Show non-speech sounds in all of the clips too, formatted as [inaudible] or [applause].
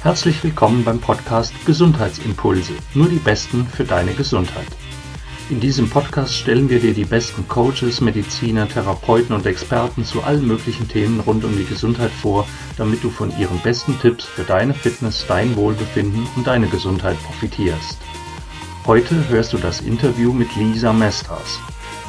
Herzlich willkommen beim Podcast Gesundheitsimpulse, nur die besten für deine Gesundheit. In diesem Podcast stellen wir dir die besten Coaches, Mediziner, Therapeuten und Experten zu allen möglichen Themen rund um die Gesundheit vor, damit du von ihren besten Tipps für deine Fitness, dein Wohlbefinden und deine Gesundheit profitierst. Heute hörst du das Interview mit Lisa Mestras.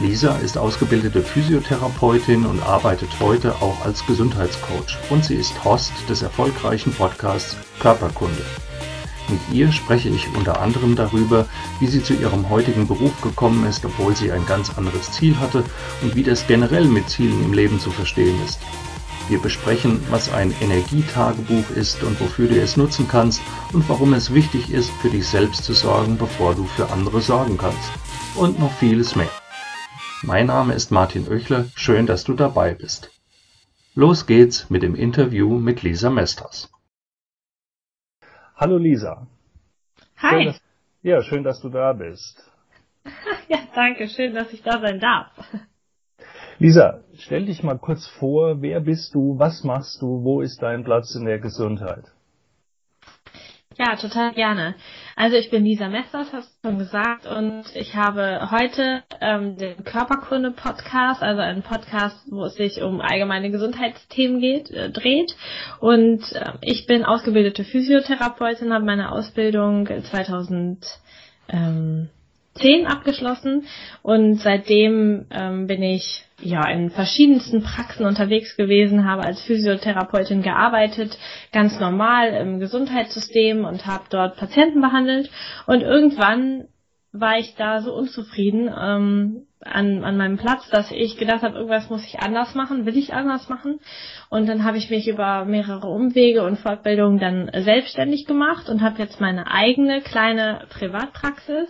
Lisa ist ausgebildete Physiotherapeutin und arbeitet heute auch als Gesundheitscoach und sie ist Host des erfolgreichen Podcasts Körperkunde. Mit ihr spreche ich unter anderem darüber, wie sie zu ihrem heutigen Beruf gekommen ist, obwohl sie ein ganz anderes Ziel hatte und wie das generell mit Zielen im Leben zu verstehen ist. Wir besprechen, was ein Energietagebuch ist und wofür du es nutzen kannst und warum es wichtig ist, für dich selbst zu sorgen, bevor du für andere sorgen kannst. Und noch vieles mehr. Mein Name ist Martin Oechler, schön, dass du dabei bist. Los geht's mit dem Interview mit Lisa Mesters. Hallo Lisa. Hi. Schön, dass, ja, schön, dass du da bist. [laughs] Ja, danke, schön, dass ich da sein darf. Lisa, stell dich mal kurz vor, wer bist du, was machst du, wo ist dein Platz in der Gesundheit? Ja, total gerne. Also ich bin Lisa Messers, hast du schon gesagt, und ich habe heute ähm, den Körperkunde-Podcast, also einen Podcast, wo es sich um allgemeine Gesundheitsthemen geht, äh, dreht. Und äh, ich bin ausgebildete Physiotherapeutin, habe meine Ausbildung 2000 ähm, 10 abgeschlossen. Und seitdem ähm, bin ich ja in verschiedensten Praxen unterwegs gewesen, habe als Physiotherapeutin gearbeitet, ganz normal im Gesundheitssystem und habe dort Patienten behandelt. Und irgendwann war ich da so unzufrieden ähm, an, an meinem Platz, dass ich gedacht habe, irgendwas muss ich anders machen, will ich anders machen. Und dann habe ich mich über mehrere Umwege und Fortbildungen dann selbstständig gemacht und habe jetzt meine eigene kleine Privatpraxis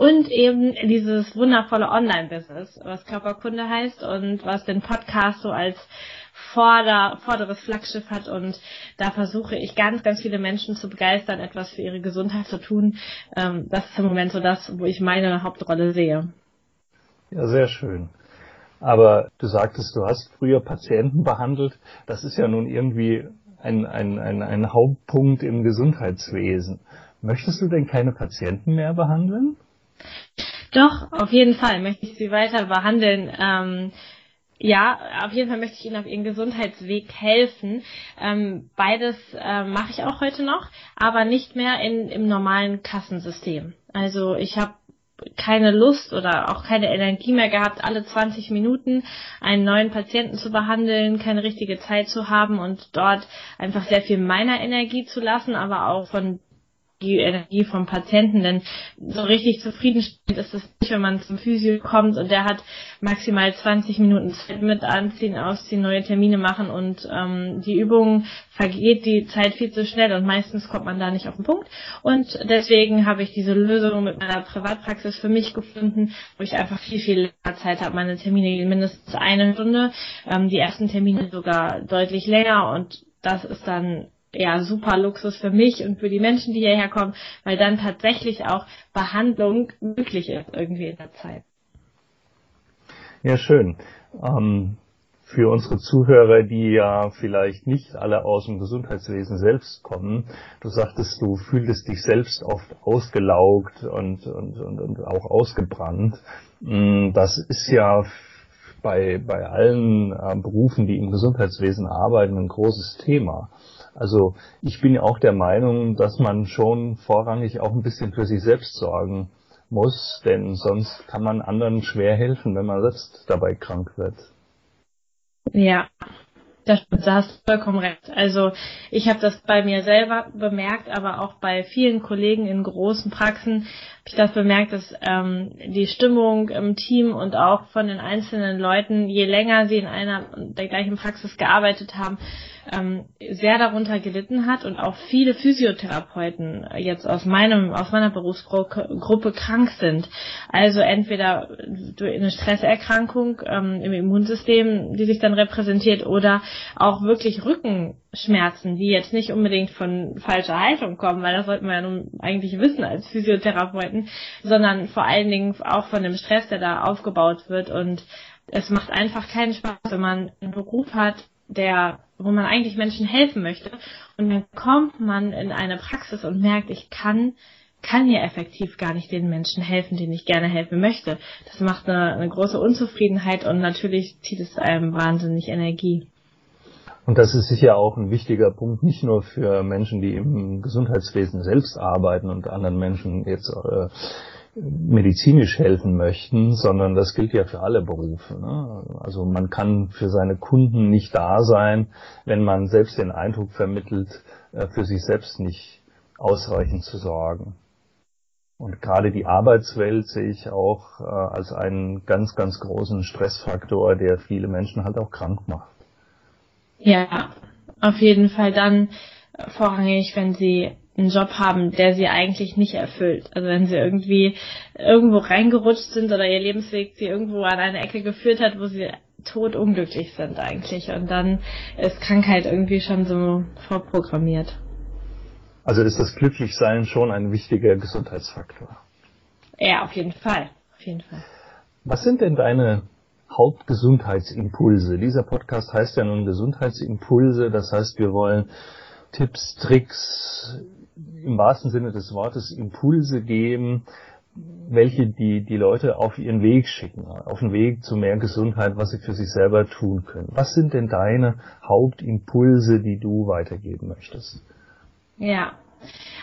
und eben dieses wundervolle Online-Business, was Körperkunde heißt und was den Podcast so als Vorder, vorderes Flaggschiff hat und da versuche ich ganz, ganz viele Menschen zu begeistern, etwas für ihre Gesundheit zu tun. Ähm, das ist im Moment so das, wo ich meine Hauptrolle sehe. Ja, sehr schön. Aber du sagtest, du hast früher Patienten behandelt. Das ist ja nun irgendwie ein, ein, ein, ein Hauptpunkt im Gesundheitswesen. Möchtest du denn keine Patienten mehr behandeln? Doch, auf jeden Fall möchte ich sie weiter behandeln. Ähm, ja, auf jeden Fall möchte ich Ihnen auf Ihren Gesundheitsweg helfen. Ähm, beides äh, mache ich auch heute noch, aber nicht mehr in, im normalen Kassensystem. Also ich habe keine Lust oder auch keine Energie mehr gehabt, alle 20 Minuten einen neuen Patienten zu behandeln, keine richtige Zeit zu haben und dort einfach sehr viel meiner Energie zu lassen, aber auch von die Energie vom Patienten, denn so richtig zufriedenstellend ist es nicht, wenn man zum Physio kommt und der hat maximal 20 Minuten Zeit mit anziehen, ausziehen, neue Termine machen und ähm, die Übungen vergeht die Zeit viel zu schnell und meistens kommt man da nicht auf den Punkt und deswegen habe ich diese Lösung mit meiner Privatpraxis für mich gefunden, wo ich einfach viel, viel länger Zeit habe. Meine Termine gehen mindestens eine Stunde, ähm, die ersten Termine sogar deutlich länger und das ist dann ja, super Luxus für mich und für die Menschen, die hierher kommen, weil dann tatsächlich auch Behandlung möglich ist irgendwie in der Zeit. Ja, schön. Ähm, für unsere Zuhörer, die ja vielleicht nicht alle aus dem Gesundheitswesen selbst kommen, du sagtest, du fühltest dich selbst oft ausgelaugt und, und, und, und auch ausgebrannt. Mm, das ist ja bei, bei allen äh, Berufen, die im Gesundheitswesen arbeiten, ein großes Thema. Also ich bin ja auch der Meinung, dass man schon vorrangig auch ein bisschen für sich selbst sorgen muss, denn sonst kann man anderen schwer helfen, wenn man selbst dabei krank wird. Ja, da hast du vollkommen recht. Also ich habe das bei mir selber bemerkt, aber auch bei vielen Kollegen in großen Praxen habe ich das bemerkt, dass ähm, die Stimmung im Team und auch von den einzelnen Leuten, je länger sie in einer der gleichen Praxis gearbeitet haben, ähm, sehr darunter gelitten hat und auch viele Physiotherapeuten jetzt aus meinem, aus meiner Berufsgruppe krank sind. Also entweder durch eine Stresserkrankung ähm, im Immunsystem, die sich dann repräsentiert, oder auch wirklich Rückenschmerzen, die jetzt nicht unbedingt von falscher Haltung kommen, weil das sollten wir ja nun eigentlich wissen als Physiotherapeuten, sondern vor allen Dingen auch von dem Stress, der da aufgebaut wird und es macht einfach keinen Spaß, wenn man einen Beruf hat, der wo man eigentlich Menschen helfen möchte. Und dann kommt man in eine Praxis und merkt, ich kann kann hier effektiv gar nicht den Menschen helfen, denen ich gerne helfen möchte. Das macht eine, eine große Unzufriedenheit und natürlich zieht es einem wahnsinnig Energie. Und das ist sicher auch ein wichtiger Punkt, nicht nur für Menschen, die im Gesundheitswesen selbst arbeiten und anderen Menschen jetzt äh, medizinisch helfen möchten, sondern das gilt ja für alle Berufe. Ne? Also man kann für seine Kunden nicht da sein, wenn man selbst den Eindruck vermittelt, äh, für sich selbst nicht ausreichend zu sorgen. Und gerade die Arbeitswelt sehe ich auch äh, als einen ganz, ganz großen Stressfaktor, der viele Menschen halt auch krank macht. Ja, auf jeden Fall dann vorrangig, wenn sie einen Job haben, der sie eigentlich nicht erfüllt. Also wenn sie irgendwie irgendwo reingerutscht sind oder ihr Lebensweg sie irgendwo an eine Ecke geführt hat, wo sie tot unglücklich sind eigentlich. Und dann ist Krankheit irgendwie schon so vorprogrammiert. Also ist das Glücklichsein schon ein wichtiger Gesundheitsfaktor? Ja, auf jeden Fall. Auf jeden Fall. Was sind denn deine Hauptgesundheitsimpulse? Dieser Podcast heißt ja nun Gesundheitsimpulse. Das heißt, wir wollen Tipps, Tricks, im wahrsten Sinne des Wortes Impulse geben, welche die, die Leute auf ihren Weg schicken, auf den Weg zu mehr Gesundheit, was sie für sich selber tun können. Was sind denn deine Hauptimpulse, die du weitergeben möchtest? Ja,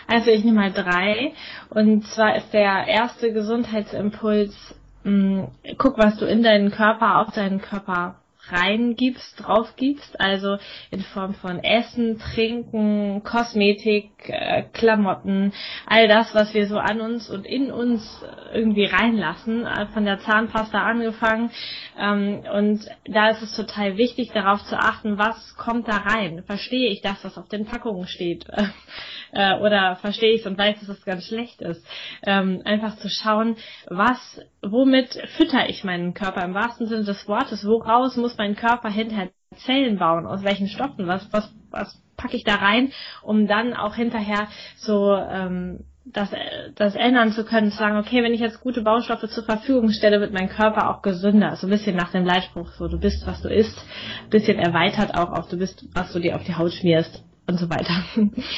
also ich nehme mal drei. Und zwar ist der erste Gesundheitsimpuls, mh, mm, guck, was du in deinen Körper, auf deinen Körper reingibst, draufgibst, also in Form von Essen, Trinken, Kosmetik, äh, Klamotten, all das, was wir so an uns und in uns irgendwie reinlassen, äh, von der Zahnpasta angefangen. Ähm, und da ist es total wichtig, darauf zu achten, was kommt da rein. Verstehe ich das, was auf den Packungen steht? [laughs] äh, oder verstehe ich es und weiß, dass es ganz schlecht ist. Ähm, einfach zu schauen, was, womit fütter ich meinen Körper im wahrsten Sinne des Wortes, woraus muss mein Körper hinterher Zellen bauen, aus welchen Stoffen, was, was, was packe ich da rein, um dann auch hinterher so ähm, das, das ändern zu können, zu sagen, okay, wenn ich jetzt gute Baustoffe zur Verfügung stelle, wird mein Körper auch gesünder. So ein bisschen nach dem Leitspruch, so du bist, was du isst, ein bisschen erweitert auch auf du bist, was du dir auf die Haut schmierst und so weiter.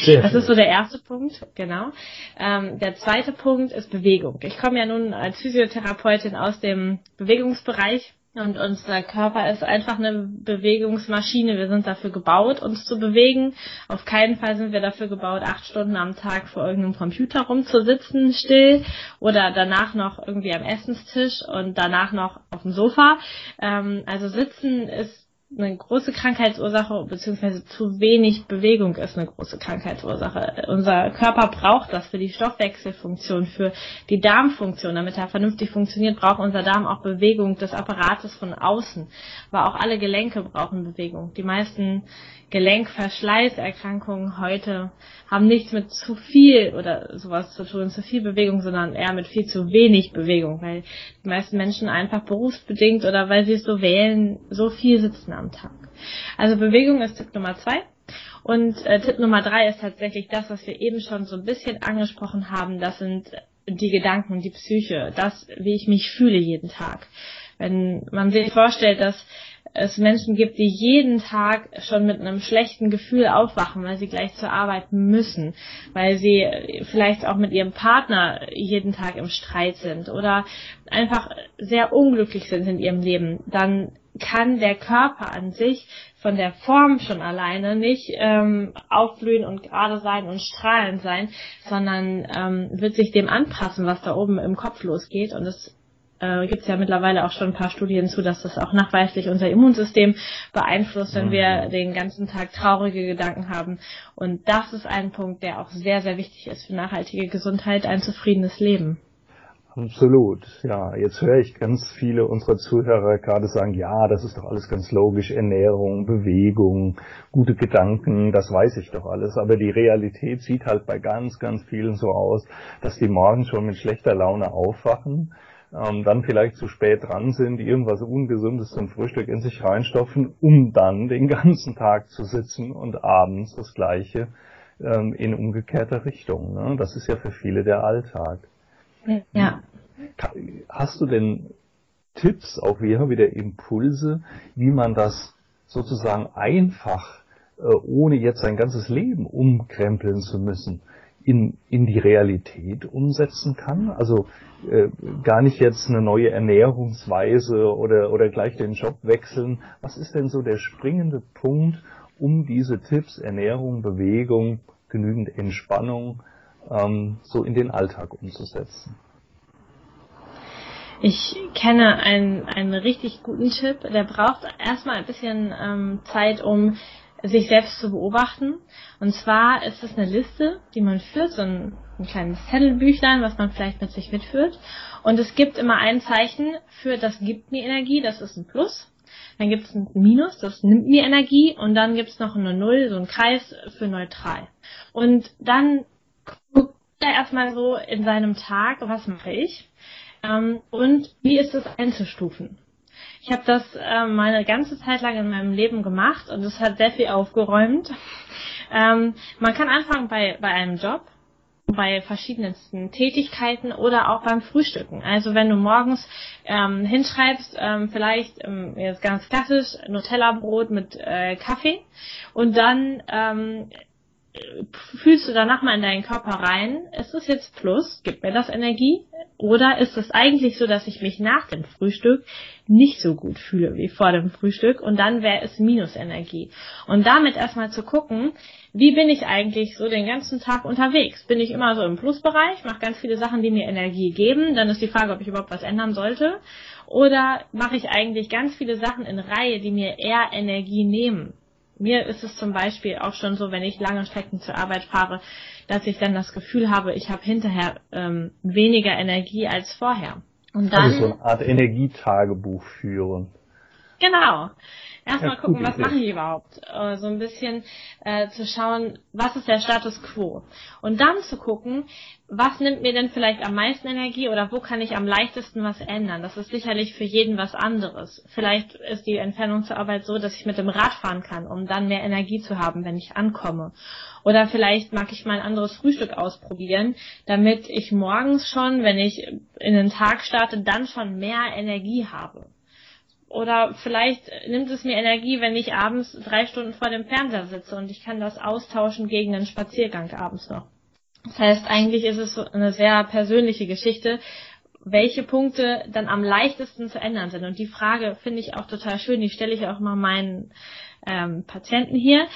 Sehr das ist so der erste Punkt, genau. Ähm, der zweite Punkt ist Bewegung. Ich komme ja nun als Physiotherapeutin aus dem Bewegungsbereich und unser Körper ist einfach eine Bewegungsmaschine. Wir sind dafür gebaut, uns zu bewegen. Auf keinen Fall sind wir dafür gebaut, acht Stunden am Tag vor irgendeinem Computer rumzusitzen, still, oder danach noch irgendwie am Essenstisch und danach noch auf dem Sofa. Ähm, also sitzen ist eine große Krankheitsursache beziehungsweise zu wenig Bewegung ist eine große Krankheitsursache. Unser Körper braucht das für die Stoffwechselfunktion, für die Darmfunktion. Damit er vernünftig funktioniert, braucht unser Darm auch Bewegung des Apparates von außen. Aber auch alle Gelenke brauchen Bewegung. Die meisten Gelenkverschleißerkrankungen heute haben nichts mit zu viel oder sowas zu tun, zu viel Bewegung, sondern eher mit viel zu wenig Bewegung, weil die meisten Menschen einfach berufsbedingt oder weil sie es so wählen, so viel sitzen am Tag. Also Bewegung ist Tipp Nummer zwei. Und äh, Tipp Nummer drei ist tatsächlich das, was wir eben schon so ein bisschen angesprochen haben. Das sind die Gedanken, die Psyche, das, wie ich mich fühle jeden Tag. Wenn man sich vorstellt, dass es Menschen gibt, die jeden Tag schon mit einem schlechten Gefühl aufwachen, weil sie gleich zur Arbeit müssen, weil sie vielleicht auch mit ihrem Partner jeden Tag im Streit sind oder einfach sehr unglücklich sind in ihrem Leben, dann kann der Körper an sich von der Form schon alleine nicht ähm, aufblühen und gerade sein und strahlend sein, sondern ähm, wird sich dem anpassen, was da oben im Kopf losgeht und es äh, gibt ja mittlerweile auch schon ein paar Studien zu, dass das auch nachweislich unser Immunsystem beeinflusst, wenn wir mhm. den ganzen Tag traurige Gedanken haben. Und das ist ein Punkt, der auch sehr, sehr wichtig ist für nachhaltige Gesundheit, ein zufriedenes Leben. Absolut, ja. Jetzt höre ich ganz viele unserer Zuhörer gerade sagen, ja, das ist doch alles ganz logisch, Ernährung, Bewegung, gute Gedanken, das weiß ich doch alles. Aber die Realität sieht halt bei ganz, ganz vielen so aus, dass die morgen schon mit schlechter Laune aufwachen ähm, dann vielleicht zu spät dran sind, irgendwas Ungesundes zum Frühstück in sich reinstopfen, um dann den ganzen Tag zu sitzen und abends das Gleiche ähm, in umgekehrter Richtung. Ne? Das ist ja für viele der Alltag. Ja. Hast du denn Tipps, auch wieder wieder Impulse, wie man das sozusagen einfach äh, ohne jetzt sein ganzes Leben umkrempeln zu müssen, in, in die Realität umsetzen kann? Also äh, gar nicht jetzt eine neue Ernährungsweise oder, oder gleich den Job wechseln. Was ist denn so der springende Punkt, um diese Tipps, Ernährung, Bewegung, genügend Entspannung ähm, so in den Alltag umzusetzen? Ich kenne einen, einen richtig guten Tipp, der braucht erstmal ein bisschen ähm, Zeit, um sich selbst zu beobachten. Und zwar ist es eine Liste, die man führt, so ein, ein kleines Zettelbüchlein, was man vielleicht mit sich mitführt. Und es gibt immer ein Zeichen für, das gibt mir Energie, das ist ein Plus. Dann gibt es ein Minus, das nimmt mir Energie. Und dann gibt es noch eine Null, so ein Kreis für neutral. Und dann guckt er erstmal so in seinem Tag, was mache ich? Ähm, und wie ist es einzustufen? Ich habe das äh, meine ganze Zeit lang in meinem Leben gemacht und es hat sehr viel aufgeräumt. [laughs] Ähm, man kann anfangen bei, bei einem Job, bei verschiedensten Tätigkeiten oder auch beim Frühstücken. Also wenn du morgens ähm, hinschreibst, ähm, vielleicht ähm, jetzt ganz klassisch Nutella-Brot mit äh, Kaffee und dann ähm, fühlst du danach mal in deinen Körper rein, ist es jetzt Plus, gibt mir das Energie? Oder ist es eigentlich so, dass ich mich nach dem Frühstück nicht so gut fühle wie vor dem Frühstück und dann wäre es Minusenergie. Und damit erstmal zu gucken, wie bin ich eigentlich so den ganzen Tag unterwegs? Bin ich immer so im Plusbereich, mache ganz viele Sachen, die mir Energie geben, dann ist die Frage, ob ich überhaupt was ändern sollte. Oder mache ich eigentlich ganz viele Sachen in Reihe, die mir eher Energie nehmen? Mir ist es zum Beispiel auch schon so, wenn ich lange Strecken zur Arbeit fahre, dass ich dann das Gefühl habe, ich habe hinterher ähm, weniger Energie als vorher. Und dann, also so eine Art Energietagebuch führen. Genau. Erstmal ja, gucken, was mache ich überhaupt. Äh, so ein bisschen äh, zu schauen, was ist der Status quo. Und dann zu gucken, was nimmt mir denn vielleicht am meisten Energie oder wo kann ich am leichtesten was ändern. Das ist sicherlich für jeden was anderes. Vielleicht ist die Entfernung zur Arbeit so, dass ich mit dem Rad fahren kann, um dann mehr Energie zu haben, wenn ich ankomme. Oder vielleicht mag ich mal ein anderes Frühstück ausprobieren, damit ich morgens schon, wenn ich in den Tag starte, dann schon mehr Energie habe. Oder vielleicht nimmt es mir Energie, wenn ich abends drei Stunden vor dem Fernseher sitze und ich kann das austauschen gegen einen Spaziergang abends noch. Das heißt, eigentlich ist es eine sehr persönliche Geschichte, welche Punkte dann am leichtesten zu ändern sind. Und die Frage finde ich auch total schön, die stelle ich auch mal meinen ähm, Patienten hier.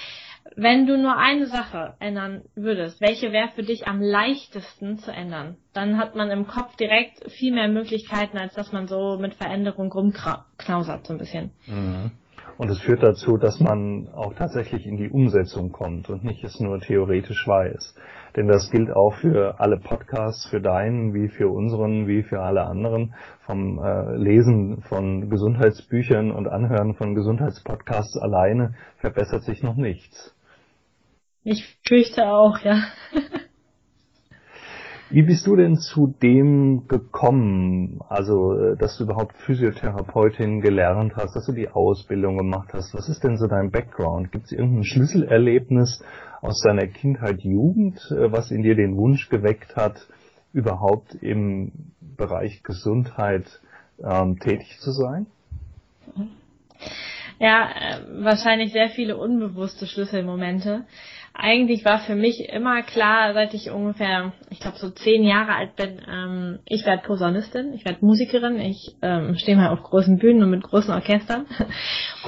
Wenn du nur eine Sache ändern würdest, welche wäre für dich am leichtesten zu ändern? Dann hat man im Kopf direkt viel mehr Möglichkeiten, als dass man so mit Veränderung rumknausert so ein bisschen. Mhm. Und es führt dazu, dass man auch tatsächlich in die Umsetzung kommt und nicht es nur theoretisch weiß. Denn das gilt auch für alle Podcasts, für deinen, wie für unseren, wie für alle anderen. Vom äh, Lesen von Gesundheitsbüchern und Anhören von Gesundheitspodcasts alleine verbessert sich noch nichts. Ich fürchte auch, ja. Wie bist du denn zu dem gekommen, also äh, dass du überhaupt Physiotherapeutin gelernt hast, dass du die Ausbildung gemacht hast? Was ist denn so dein Background? Gibt es irgendein Schlüsselerlebnis aus deiner Kindheit, Jugend, äh, was in dir den Wunsch geweckt hat, überhaupt im Bereich Gesundheit ähm, tätig zu sein? Ja, äh, wahrscheinlich sehr viele unbewusste Schlüsselmomente eigentlich war für mich immer klar, seit ich ungefähr, ich glaube so zehn Jahre alt bin, ähm, ich werde Posaunistin, ich werde Musikerin, ich ähm, stehe mal auf großen Bühnen und mit großen Orchestern. [laughs]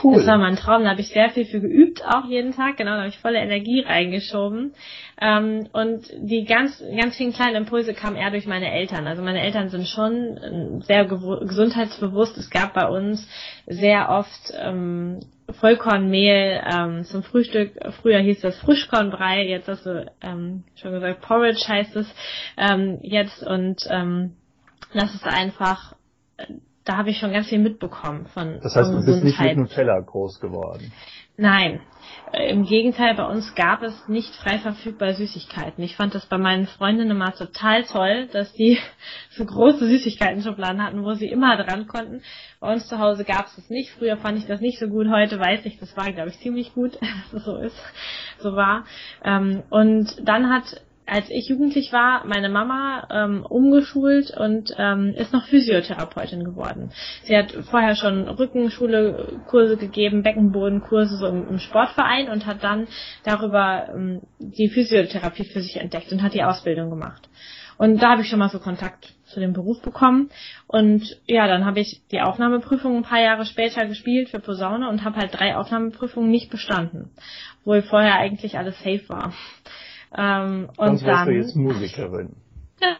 Cool. Das war mein Traum, da habe ich sehr viel für geübt, auch jeden Tag, genau, da habe ich volle Energie reingeschoben. Ähm, und die ganz, ganz vielen kleinen Impulse kamen eher durch meine Eltern. Also meine Eltern sind schon ähm, sehr gesundheitsbewusst. Es gab bei uns sehr oft ähm, Vollkornmehl ähm, zum Frühstück. Früher hieß das Frischkornbrei, jetzt hast du ähm, schon gesagt, Porridge heißt es ähm, jetzt und ähm, das ist einfach, da habe ich schon ganz viel mitbekommen von Das heißt, du bist nicht mit Nutella groß geworden? Nein, im Gegenteil, bei uns gab es nicht frei verfügbare Süßigkeiten. Ich fand das bei meinen Freundinnen immer total toll, dass die [laughs] so große Süßigkeiten-Schubladen hatten, wo sie immer dran konnten. Bei uns zu Hause gab es das nicht. Früher fand ich das nicht so gut. Heute weiß ich, das war, glaube ich, ziemlich gut, [laughs] dass es so ist, so war. Ähm, und dann hat als ich jugendlich war, meine Mama ähm, umgeschult und ähm, ist noch Physiotherapeutin geworden. Sie hat vorher schon Rückenschule Kurse gegeben, Beckenbodenkurse so im, im Sportverein und hat dann darüber ähm, die Physiotherapie für sich entdeckt und hat die Ausbildung gemacht. Und da habe ich schon mal so Kontakt zu dem Beruf bekommen. Und ja, dann habe ich die Aufnahmeprüfung ein paar Jahre später gespielt für Posaune und habe halt drei Aufnahmeprüfungen nicht bestanden, wo vorher eigentlich alles safe war. Ähm, und Sonst wärst dann, du jetzt Musikerin.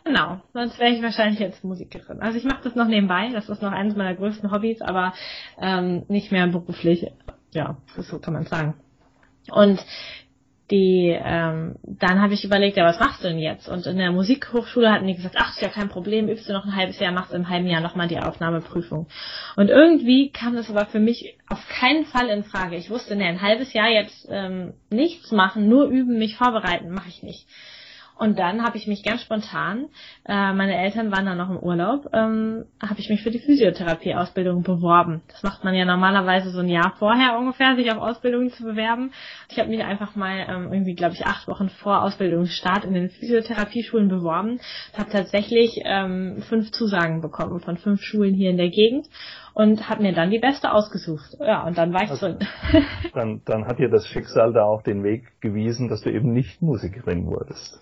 Genau, sonst wäre ich wahrscheinlich jetzt Musikerin. Also ich mache das noch nebenbei, das ist noch eines meiner größten Hobbys, aber ähm, nicht mehr beruflich. Ja, so kann man sagen. Und die, ähm, dann habe ich überlegt, ja, was machst du denn jetzt? Und in der Musikhochschule hatten die gesagt, ach, ist ja kein Problem, übst du noch ein halbes Jahr, machst im halben Jahr nochmal die Aufnahmeprüfung. Und irgendwie kam das aber für mich auf keinen Fall in Frage. Ich wusste, ne, ein halbes Jahr jetzt ähm, nichts machen, nur üben, mich vorbereiten, mache ich nicht. Und dann habe ich mich ganz spontan, äh, meine Eltern waren dann noch im Urlaub, ähm, habe ich mich für die Physiotherapie-Ausbildung beworben. Das macht man ja normalerweise so ein Jahr vorher ungefähr, sich auf Ausbildungen zu bewerben. Ich habe mich einfach mal ähm, irgendwie, glaube ich, acht Wochen vor Ausbildungsstart in den Physiotherapieschulen beworben. Habe tatsächlich ähm, fünf Zusagen bekommen von fünf Schulen hier in der Gegend und habe mir dann die beste ausgesucht. Ja, und dann war ich also, drin. dann, dann hat dir das Schicksal da auch den Weg gewiesen, dass du eben nicht Musikerin wurdest.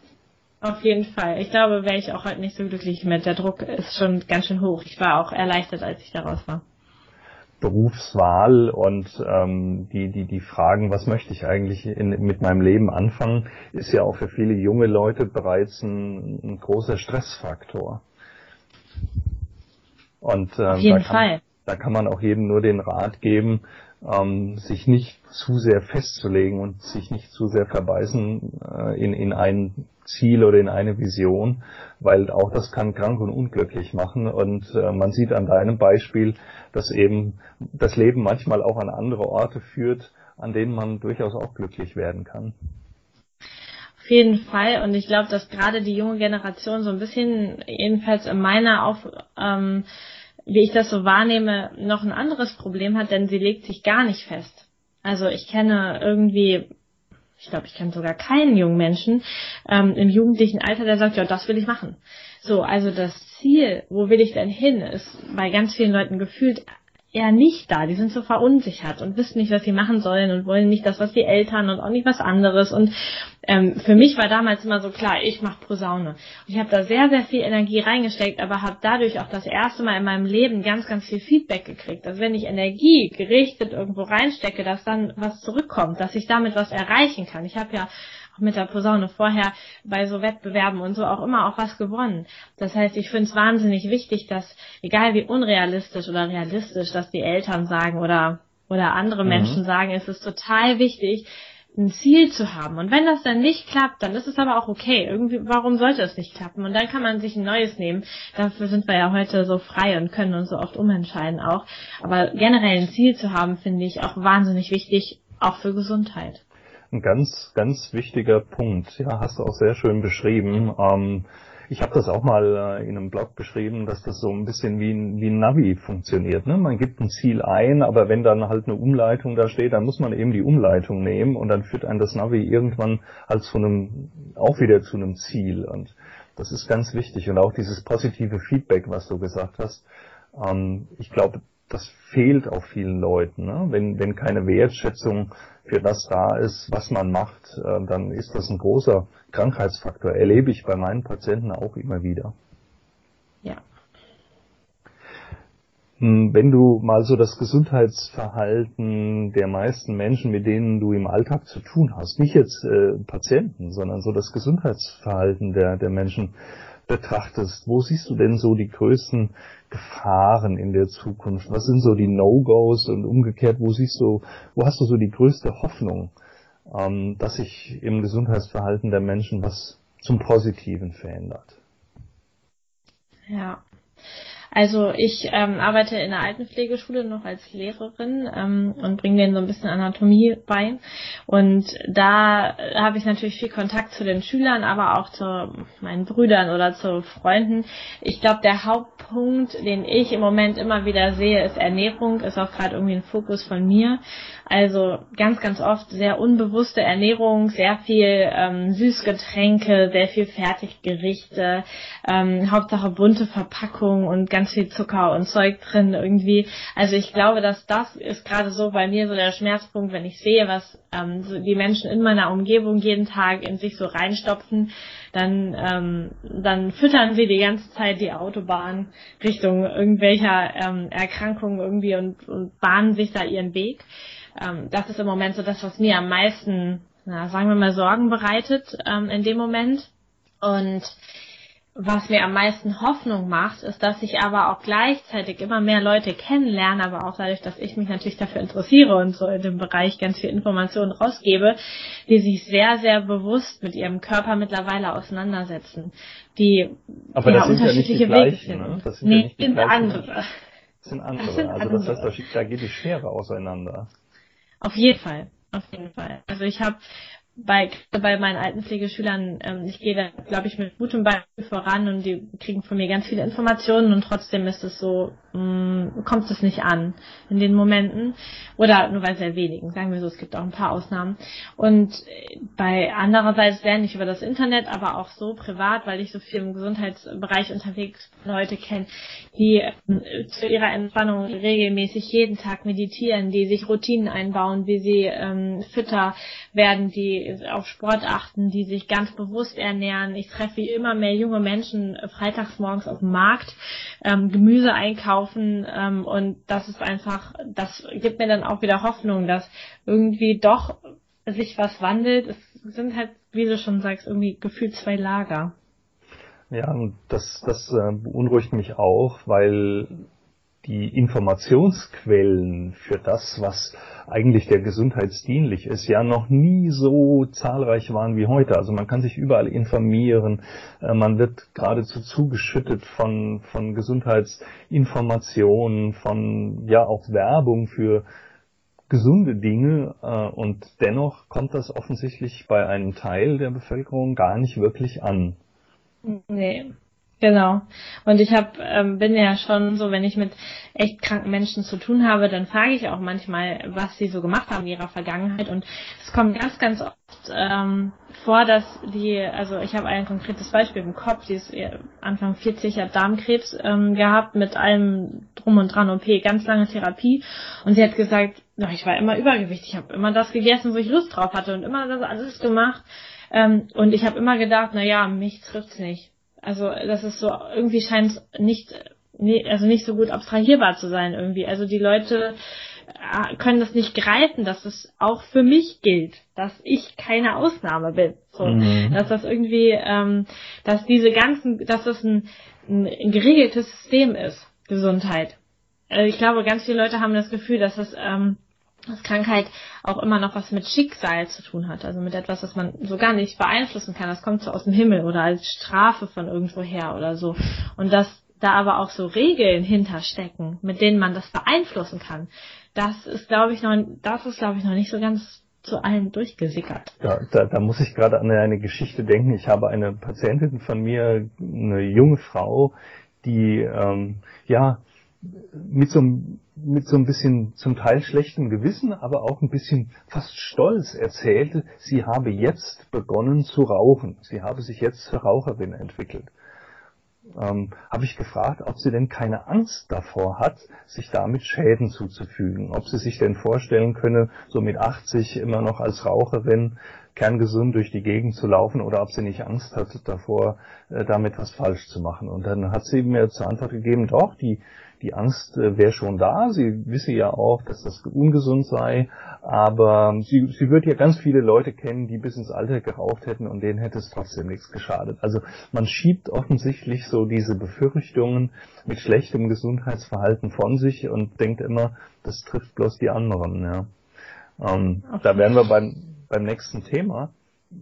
Auf jeden Fall. Ich glaube, wäre ich auch heute nicht so glücklich mit. Der Druck ist schon ganz schön hoch. Ich war auch erleichtert, als ich daraus war. Berufswahl und ähm, die, die, die Fragen, was möchte ich eigentlich in, mit meinem Leben anfangen, ist ja auch für viele junge Leute bereits ein, ein großer Stressfaktor. Und ähm, Auf jeden da, kann, Fall. da kann man auch jedem nur den Rat geben, ähm, sich nicht zu sehr festzulegen und sich nicht zu sehr verbeißen äh, in, in ein Ziel oder in eine Vision, weil auch das kann krank und unglücklich machen. Und äh, man sieht an deinem Beispiel, dass eben das Leben manchmal auch an andere Orte führt, an denen man durchaus auch glücklich werden kann. Auf jeden Fall. Und ich glaube, dass gerade die junge Generation so ein bisschen, jedenfalls in meiner Auf, ähm, wie ich das so wahrnehme, noch ein anderes Problem hat, denn sie legt sich gar nicht fest. Also ich kenne irgendwie, ich glaube, ich kenne sogar keinen jungen Menschen ähm, im jugendlichen Alter, der sagt, ja, das will ich machen. So, also das Ziel, wo will ich denn hin, ist bei ganz vielen Leuten gefühlt eher nicht da. Die sind so verunsichert und wissen nicht, was sie machen sollen und wollen nicht das, was die Eltern und auch nicht was anderes. Und ähm, für mich war damals immer so klar, ich mache Posaune. Und ich habe da sehr, sehr viel Energie reingesteckt, aber habe dadurch auch das erste Mal in meinem Leben ganz, ganz viel Feedback gekriegt. Also wenn ich Energie gerichtet irgendwo reinstecke, dass dann was zurückkommt, dass ich damit was erreichen kann. Ich habe ja mit der Posaune vorher bei so Wettbewerben und so auch immer auch was gewonnen. Das heißt, ich finde es wahnsinnig wichtig, dass, egal wie unrealistisch oder realistisch das die Eltern sagen oder, oder andere mhm. Menschen sagen, es ist total wichtig, ein Ziel zu haben. Und wenn das dann nicht klappt, dann ist es aber auch okay. Irgendwie, warum sollte es nicht klappen? Und dann kann man sich ein neues nehmen. Dafür sind wir ja heute so frei und können uns so oft umentscheiden auch. Aber generell ein Ziel zu haben, finde ich auch wahnsinnig wichtig, auch für Gesundheit ein ganz, ganz wichtiger Punkt. Ja, hast du auch sehr schön beschrieben. Ähm, ich habe das auch mal äh, in einem Blog beschrieben, dass das so ein bisschen wie ein, wie ein Navi funktioniert. Ne? Man gibt ein Ziel ein, aber wenn dann halt eine Umleitung da steht, dann muss man eben die Umleitung nehmen und dann führt einen das Navi irgendwann halt zu einem, auch wieder zu einem Ziel. Und das ist ganz wichtig. Und auch dieses positive Feedback, was du gesagt hast. Ähm, ich glaube, das fehlt auch vielen Leuten. Ne? Wenn, wenn keine Wertschätzung für das da ist, was man macht, äh, dann ist das ein großer Krankheitsfaktor. Erlebe ich bei meinen Patienten auch immer wieder. Ja. Hm, wenn du mal so das Gesundheitsverhalten der meisten Menschen, mit denen du im Alltag zu tun hast, nicht jetzt äh, Patienten, sondern so das Gesundheitsverhalten der, der Menschen betrachtest, wo siehst du denn so die größten Gefahren in der Zukunft? Was sind so die No-Gos und umgekehrt, wo siehst du, wo hast du so die größte Hoffnung, ähm, dass sich im Gesundheitsverhalten der Menschen was zum Positiven verändert? Ja. Also ich ähm, arbeite in der Altenpflegeschule noch als Lehrerin ähm, und bringe denen so ein bisschen Anatomie bei. Und da habe ich natürlich viel Kontakt zu den Schülern, aber auch zu meinen Brüdern oder zu Freunden. Ich glaube, der Hauptpunkt, den ich im Moment immer wieder sehe, ist Ernährung, ist auch gerade irgendwie ein Fokus von mir. Also ganz, ganz oft sehr unbewusste Ernährung, sehr viel ähm, Süßgetränke, sehr viel Fertiggerichte, ähm, Hauptsache bunte Verpackung und ganz viel Zucker und Zeug drin irgendwie. Also ich glaube, dass das ist gerade so bei mir so der Schmerzpunkt, wenn ich sehe, was ähm, so die Menschen in meiner Umgebung jeden Tag in sich so reinstopfen, dann, ähm, dann füttern sie die ganze Zeit die Autobahn Richtung irgendwelcher ähm, Erkrankungen irgendwie und, und bahnen sich da ihren Weg. Ähm, das ist im Moment so das, was mir am meisten, na, sagen wir mal, Sorgen bereitet ähm, in dem Moment. Und was mir am meisten Hoffnung macht, ist, dass ich aber auch gleichzeitig immer mehr Leute kennenlerne, aber auch dadurch, dass ich mich natürlich dafür interessiere und so in dem Bereich ganz viel Informationen rausgebe, die sich sehr, sehr bewusst mit ihrem Körper mittlerweile auseinandersetzen, die aber ja, das sind unterschiedliche ja nicht Wege die gleichen, ne? Das sind nee, ja nicht die sind gleichen andere. Das sind andere. Das sind also das andere. heißt, da geht die Schere auseinander. Auf jeden Fall, auf jeden Fall. Also ich habe bei, bei meinen Altenpflegeschülern, ähm, ich gehe da, glaube ich, mit gutem Beispiel voran und die kriegen von mir ganz viele Informationen und trotzdem ist es so, mh, kommt es nicht an in den Momenten oder nur bei sehr wenigen, sagen wir so, es gibt auch ein paar Ausnahmen. Und äh, bei andererseits lerne ich über das Internet, aber auch so privat, weil ich so viel im Gesundheitsbereich unterwegs Leute kenne, die äh, zu ihrer Entspannung regelmäßig jeden Tag meditieren, die sich Routinen einbauen, wie sie ähm, fitter werden, die auf Sport achten, die sich ganz bewusst ernähren. Ich treffe immer mehr junge Menschen äh, freitags morgens auf dem Markt, ähm, Gemüse einkaufen ähm, und das ist einfach, das gibt mir dann auch wieder Hoffnung, dass irgendwie doch sich was wandelt. Es sind halt, wie du schon sagst, irgendwie gefühlt zwei Lager. Ja, und das, das äh, beunruhigt mich auch, weil die Informationsquellen für das, was eigentlich der gesundheitsdienlich ist, ja noch nie so zahlreich waren wie heute. Also man kann sich überall informieren, äh, man wird geradezu zugeschüttet von, von Gesundheitsinformationen, von ja auch Werbung für gesunde Dinge äh, und dennoch kommt das offensichtlich bei einem Teil der Bevölkerung gar nicht wirklich an. Nee, Genau. Und ich hab, ähm, bin ja schon so, wenn ich mit echt kranken Menschen zu tun habe, dann frage ich auch manchmal, was sie so gemacht haben in ihrer Vergangenheit. Und es kommt ganz, ganz oft ähm, vor, dass die, also ich habe ein konkretes Beispiel im Kopf, die ist Anfang 40 hat Darmkrebs ähm, gehabt mit allem drum und dran OP, ganz lange Therapie. Und sie hat gesagt, ich war immer übergewichtig, ich habe immer das gegessen, wo ich Lust drauf hatte und immer das alles gemacht. Ähm, und ich habe immer gedacht, na ja, mich trifft's nicht also das ist so, irgendwie scheint es nicht, also nicht so gut abstrahierbar zu sein irgendwie. Also die Leute äh, können das nicht greifen, dass es auch für mich gilt, dass ich keine Ausnahme bin. So, mhm. dass das irgendwie, ähm, dass diese ganzen, dass das ein, ein geregeltes System ist, Gesundheit. Also ich glaube, ganz viele Leute haben das Gefühl, dass das ähm, dass Krankheit auch immer noch was mit Schicksal zu tun hat, also mit etwas, das man so gar nicht beeinflussen kann. Das kommt so aus dem Himmel oder als Strafe von irgendwoher oder so. Und dass da aber auch so Regeln hinterstecken, mit denen man das beeinflussen kann, das ist, glaube ich, noch, das ist, glaube ich, noch nicht so ganz zu allen durchgesickert. Ja, da, da muss ich gerade an eine Geschichte denken. Ich habe eine Patientin von mir, eine junge Frau, die ähm, ja mit so mit so ein bisschen zum Teil schlechtem Gewissen, aber auch ein bisschen fast stolz erzählte, sie habe jetzt begonnen zu rauchen. Sie habe sich jetzt zur Raucherin entwickelt. Ähm, habe ich gefragt, ob sie denn keine Angst davor hat, sich damit Schäden zuzufügen. Ob sie sich denn vorstellen könne, so mit 80 immer noch als Raucherin kerngesund durch die Gegend zu laufen oder ob sie nicht Angst hat davor, äh, damit was falsch zu machen. Und dann hat sie mir zur Antwort gegeben, doch, die die Angst äh, wäre schon da. Sie wisse ja auch, dass das ungesund sei, aber sie, sie wird ja ganz viele Leute kennen, die bis ins Alter geraucht hätten und denen hätte es trotzdem nichts geschadet. Also man schiebt offensichtlich so diese Befürchtungen mit schlechtem Gesundheitsverhalten von sich und denkt immer, das trifft bloß die anderen. Ja. Ähm, da wären wir beim, beim nächsten Thema.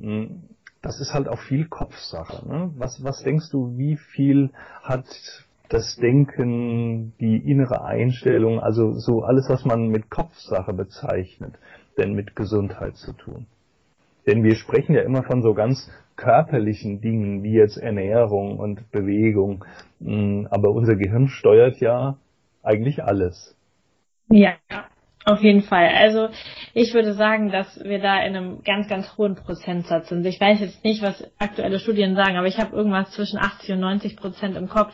Hm, das ist halt auch viel Kopfsache. Ne? Was, was denkst du, wie viel hat das Denken, die innere Einstellung, also so alles, was man mit Kopfsache bezeichnet, denn mit Gesundheit zu tun? Denn wir sprechen ja immer von so ganz körperlichen Dingen wie jetzt Ernährung und Bewegung, hm, aber unser Gehirn steuert ja eigentlich alles. Ja, auf jeden Fall. Also ich würde sagen, dass wir da in einem ganz, ganz hohen Prozentsatz sind. Ich weiß jetzt nicht, was aktuelle Studien sagen, aber ich habe irgendwas zwischen 80 und 90 Prozent im Kopf,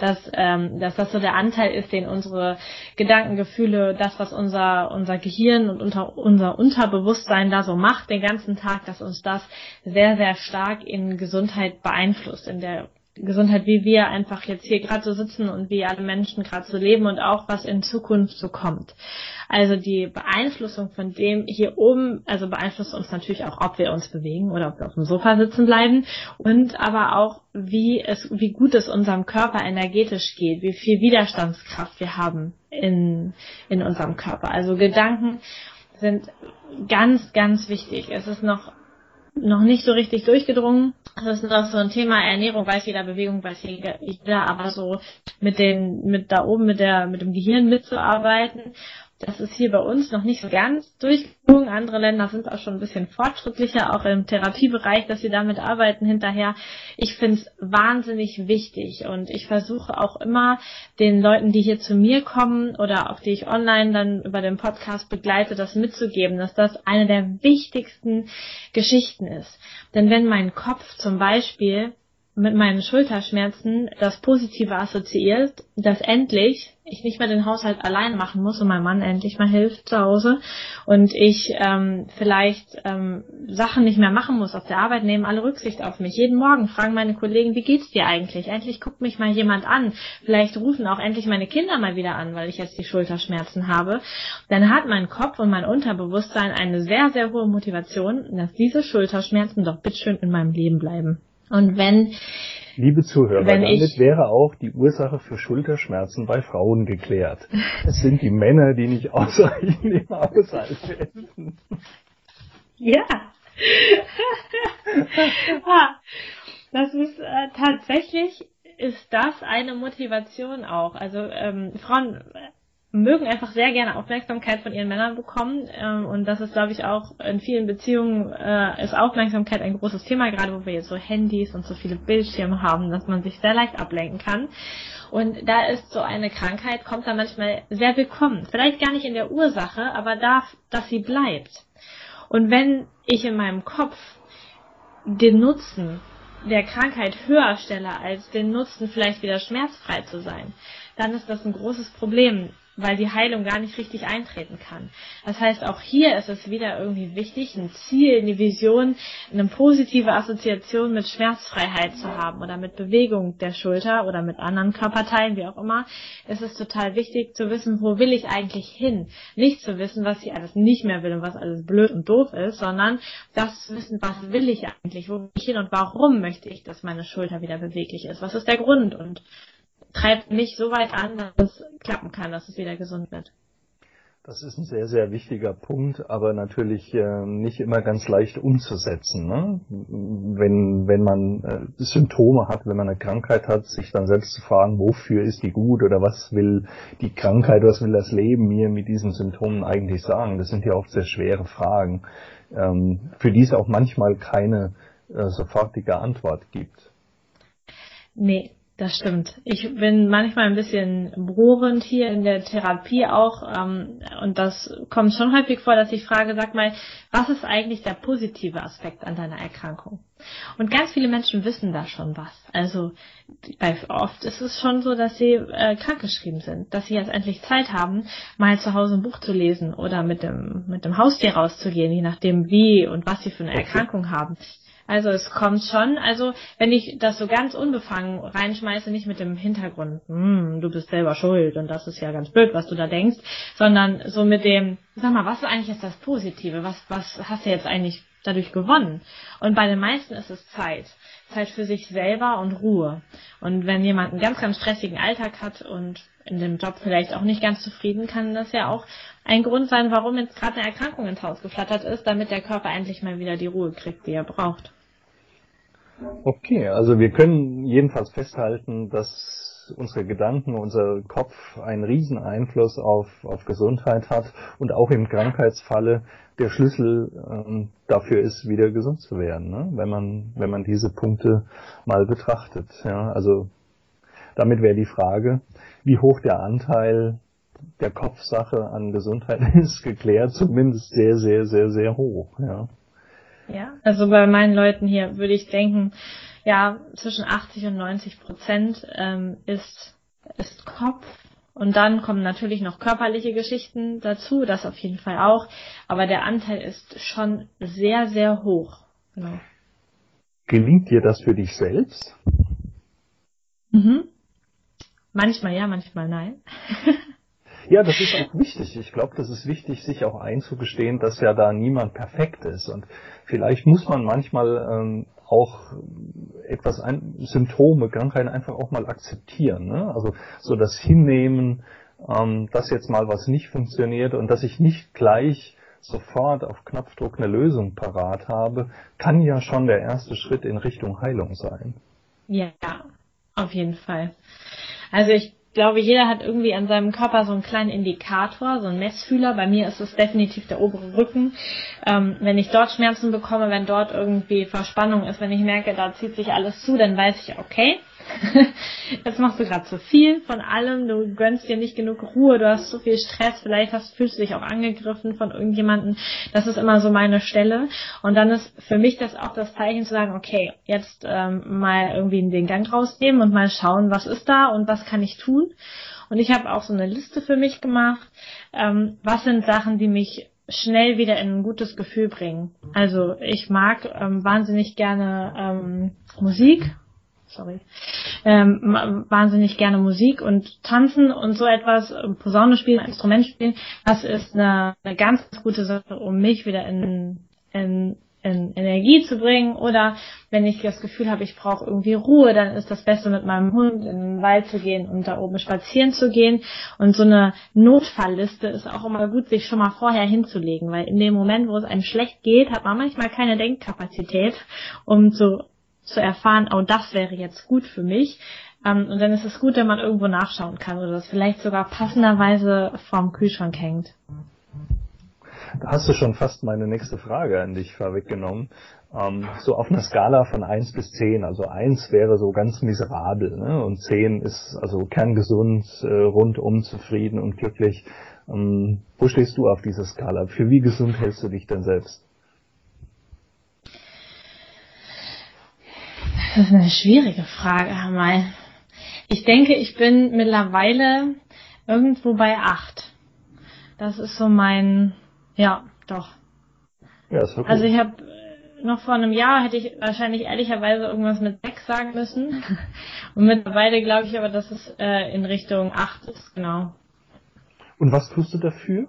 dass, ähm, dass das so der Anteil ist, den unsere Gedanken, Gefühle, das, was unser, unser Gehirn und unter, unser Unterbewusstsein da so macht den ganzen Tag, dass uns das sehr, sehr stark in Gesundheit beeinflusst, in der Gesundheit, wie wir einfach jetzt hier gerade so sitzen und wie alle Menschen gerade so leben und auch was in Zukunft so kommt. Also die Beeinflussung von dem hier oben, also beeinflusst uns natürlich auch, ob wir uns bewegen oder ob wir auf dem Sofa sitzen bleiben und aber auch, wie es, wie gut es unserem Körper energetisch geht, wie viel Widerstandskraft wir haben in, in unserem Körper. Also Gedanken sind ganz, ganz wichtig. Es ist noch noch nicht so richtig durchgedrungen. Das ist noch so ein Thema Ernährung, weiß jeder, Bewegung weiß jeder, aber so mit den, mit da oben, mit der, mit dem Gehirn mitzuarbeiten das ist hier bei uns noch nicht so ganz durchgezogen. Andere Länder sind auch schon ein bisschen fortschrittlicher, auch im Therapiebereich, dass sie damit arbeiten hinterher. Ich finde es wahnsinnig wichtig und ich versuche auch immer den Leuten, die hier zu mir kommen oder auch die ich online dann über den Podcast begleite, das mitzugeben, dass das eine der wichtigsten Geschichten ist. Denn wenn mein Kopf zum Beispiel mit meinen Schulterschmerzen das Positive assoziiert, dass endlich ich nicht mehr den Haushalt allein machen muss und mein Mann endlich mal hilft zu Hause und ich ähm, vielleicht ähm, Sachen nicht mehr machen muss auf der Arbeit, nehmen alle Rücksicht auf mich. Jeden Morgen fragen meine Kollegen, wie geht's dir eigentlich? Endlich guckt mich mal jemand an. Vielleicht rufen auch endlich meine Kinder mal wieder an, weil ich jetzt die Schulterschmerzen habe. Dann hat mein Kopf und mein Unterbewusstsein eine sehr, sehr hohe Motivation, dass diese Schulterschmerzen doch bitteschön in meinem Leben bleiben. Und wenn Liebe Zuhörer, damit ich, wäre auch die Ursache für Schulterschmerzen bei Frauen geklärt. Es sind die Männer, die nicht ausreichend im Haushalt helfen. Ja. [laughs] Ah, das ist äh, tatsächlich ist das eine Motivation auch. Also ähm, Frauen mögen einfach sehr gerne Aufmerksamkeit von ihren Männern bekommen. Ähm, und das ist, glaube ich, auch in vielen Beziehungen äh, ist Aufmerksamkeit ein großes Thema, gerade wo wir jetzt so Handys und so viele Bildschirme haben, dass man sich sehr leicht ablenken kann. Und da ist so eine Krankheit, kommt da manchmal sehr willkommen. Vielleicht gar nicht in der Ursache, aber da, dass sie bleibt. Und wenn ich in meinem Kopf den Nutzen der Krankheit höher stelle als den Nutzen, vielleicht wieder schmerzfrei zu sein, dann ist das ein großes Problem weil die Heilung gar nicht richtig eintreten kann. Das heißt, auch hier ist es wieder irgendwie wichtig, ein Ziel, eine Vision, eine positive Assoziation mit Schmerzfreiheit zu haben oder mit Bewegung der Schulter oder mit anderen Körperteilen, wie auch immer. Es ist total wichtig zu wissen, wo will ich eigentlich hin? Nicht zu wissen, was ich alles nicht mehr will und was alles blöd und doof ist, sondern das zu wissen, was will ich eigentlich? Wo will ich hin und warum möchte ich, dass meine Schulter wieder beweglich ist? Was ist der Grund? Und treibt mich so weit an, dass es klappen kann, dass es wieder gesund wird. Das ist ein sehr, sehr wichtiger Punkt, aber natürlich äh, nicht immer ganz leicht umzusetzen. Ne? Wenn, wenn man äh, Symptome hat, wenn man eine Krankheit hat, sich dann selbst zu fragen, wofür ist die gut oder was will die Krankheit, was will das Leben mir mit diesen Symptomen eigentlich sagen? Das sind ja oft sehr schwere Fragen, ähm, für die es auch manchmal keine äh, sofortige Antwort gibt. Nee, das stimmt. Ich bin manchmal ein bisschen bohrend hier in der Therapie auch ähm, und das kommt schon häufig vor, dass ich frage, sag mal, was ist eigentlich der positive Aspekt an deiner Erkrankung? Und ganz viele Menschen wissen da schon was. Also bei, oft ist es schon so, dass sie äh, krankgeschrieben sind, dass sie jetzt endlich Zeit haben, mal zu Hause ein Buch zu lesen oder mit dem mit dem Haustier rauszugehen, je nachdem wie und was sie für eine Erkrankung haben. Also es kommt schon. Also wenn ich das so ganz unbefangen reinschmeiße, nicht mit dem Hintergrund, hm, du bist selber schuld und das ist ja ganz blöd, was du da denkst, sondern so mit dem, sag mal, was ist eigentlich jetzt das Positive? Was, was hast du jetzt eigentlich dadurch gewonnen? Und bei den meisten ist es Zeit. Zeit für sich selber und Ruhe. Und wenn jemand einen ganz, ganz stressigen Alltag hat und in dem Job vielleicht auch nicht ganz zufrieden, kann das ja auch ein Grund sein, warum jetzt gerade eine Erkrankung ins Haus geflattert ist, damit der Körper endlich mal wieder die Ruhe kriegt, die er braucht. Okay, also wir können jedenfalls festhalten, dass unsere Gedanken, unser Kopf einen riesen Einfluss auf, auf Gesundheit hat und auch im Krankheitsfalle der Schlüssel ähm, dafür ist, wieder gesund zu werden, ne? wenn man wenn man diese Punkte mal betrachtet. Ja? Also damit wäre die Frage, wie hoch der Anteil der Kopfsache an Gesundheit [laughs] ist geklärt, zumindest sehr, sehr, sehr, sehr hoch. Ja. Ja, also bei meinen Leuten hier würde ich denken, ja, zwischen 80 und 90 Prozent ähm, ist, ist Kopf. Und dann kommen natürlich noch körperliche Geschichten dazu, das auf jeden Fall auch. Aber der Anteil ist schon sehr, sehr hoch. Genau. Gelingt dir das für dich selbst? Mhm. Manchmal ja, manchmal nein. [laughs] Ja, das ist auch wichtig. Ich glaube, das ist wichtig, sich auch einzugestehen, dass ja da niemand perfekt ist. Und vielleicht muss man manchmal ähm, auch etwas ein, Symptome, Krankheiten einfach auch mal akzeptieren. Ne? Also so das Hinnehmen, ähm, dass jetzt mal was nicht funktioniert und dass ich nicht gleich sofort auf Knopfdruck eine Lösung parat habe, kann ja schon der erste Schritt in Richtung Heilung sein. Ja, auf jeden Fall. Also ich glaube, jeder hat irgendwie an seinem Körper so einen kleinen Indikator, so einen Messfühler. Bei mir ist es definitiv der obere Rücken. Ähm, wenn ich dort Schmerzen bekomme, wenn dort irgendwie Verspannung ist, wenn ich merke, da zieht sich alles zu, dann weiß ich, okay, [laughs] Jetzt machst du gerade zu viel von allem, du gönnst dir nicht genug Ruhe, du hast zu viel Stress, vielleicht hast, fühlst du dich auch angegriffen von irgendjemandem. Das ist immer so meine Stelle. Und dann ist für mich das auch das Zeichen zu sagen, okay, jetzt ähm, mal irgendwie den Gang rausnehmen und mal schauen, was ist da und was kann ich tun. Und ich habe auch so eine Liste für mich gemacht, ähm, was sind Sachen, die mich schnell wieder in ein gutes Gefühl bringen. Also ich mag ähm, wahnsinnig gerne ähm, Musik sorry, ähm, wahnsinnig gerne Musik und tanzen und so etwas, äh, Posaune spielen, Instrument spielen, das ist eine, eine ganz gute Sache, um mich wieder in, in, in Energie zu bringen. Oder wenn ich das Gefühl habe, ich brauche irgendwie Ruhe, dann ist das Beste mit meinem Hund in den Wald zu gehen und da oben spazieren zu gehen. Und so eine Notfallliste ist auch immer gut, sich schon mal vorher hinzulegen, weil in dem Moment, wo es einem schlecht geht, hat man manchmal keine Denkkapazität, um zu zu erfahren, oh, das wäre jetzt gut für mich. Ähm, und dann ist es gut, wenn man irgendwo nachschauen kann oder das vielleicht sogar passenderweise vorm Kühlschrank hängt. Da hast du schon fast meine nächste Frage an dich vorweggenommen. Ähm, so auf einer Skala von 1 bis 10, also 1 wäre so ganz miserabel ne? und 10 ist also kerngesund, äh, rundum zufrieden und glücklich. Ähm, wo stehst du auf dieser Skala? Für wie gesund hältst du dich denn selbst? Das ist eine schwierige Frage, Herr May. Ich denke, ich bin mittlerweile irgendwo bei acht. Das ist so mein, ja, doch. Ja, ist okay. Also ich habe noch vor einem Jahr hätte ich wahrscheinlich ehrlicherweise irgendwas mit sechs sagen müssen. [laughs] Und mittlerweile glaube ich aber, dass es äh, in Richtung acht ist, genau. Und was tust du dafür?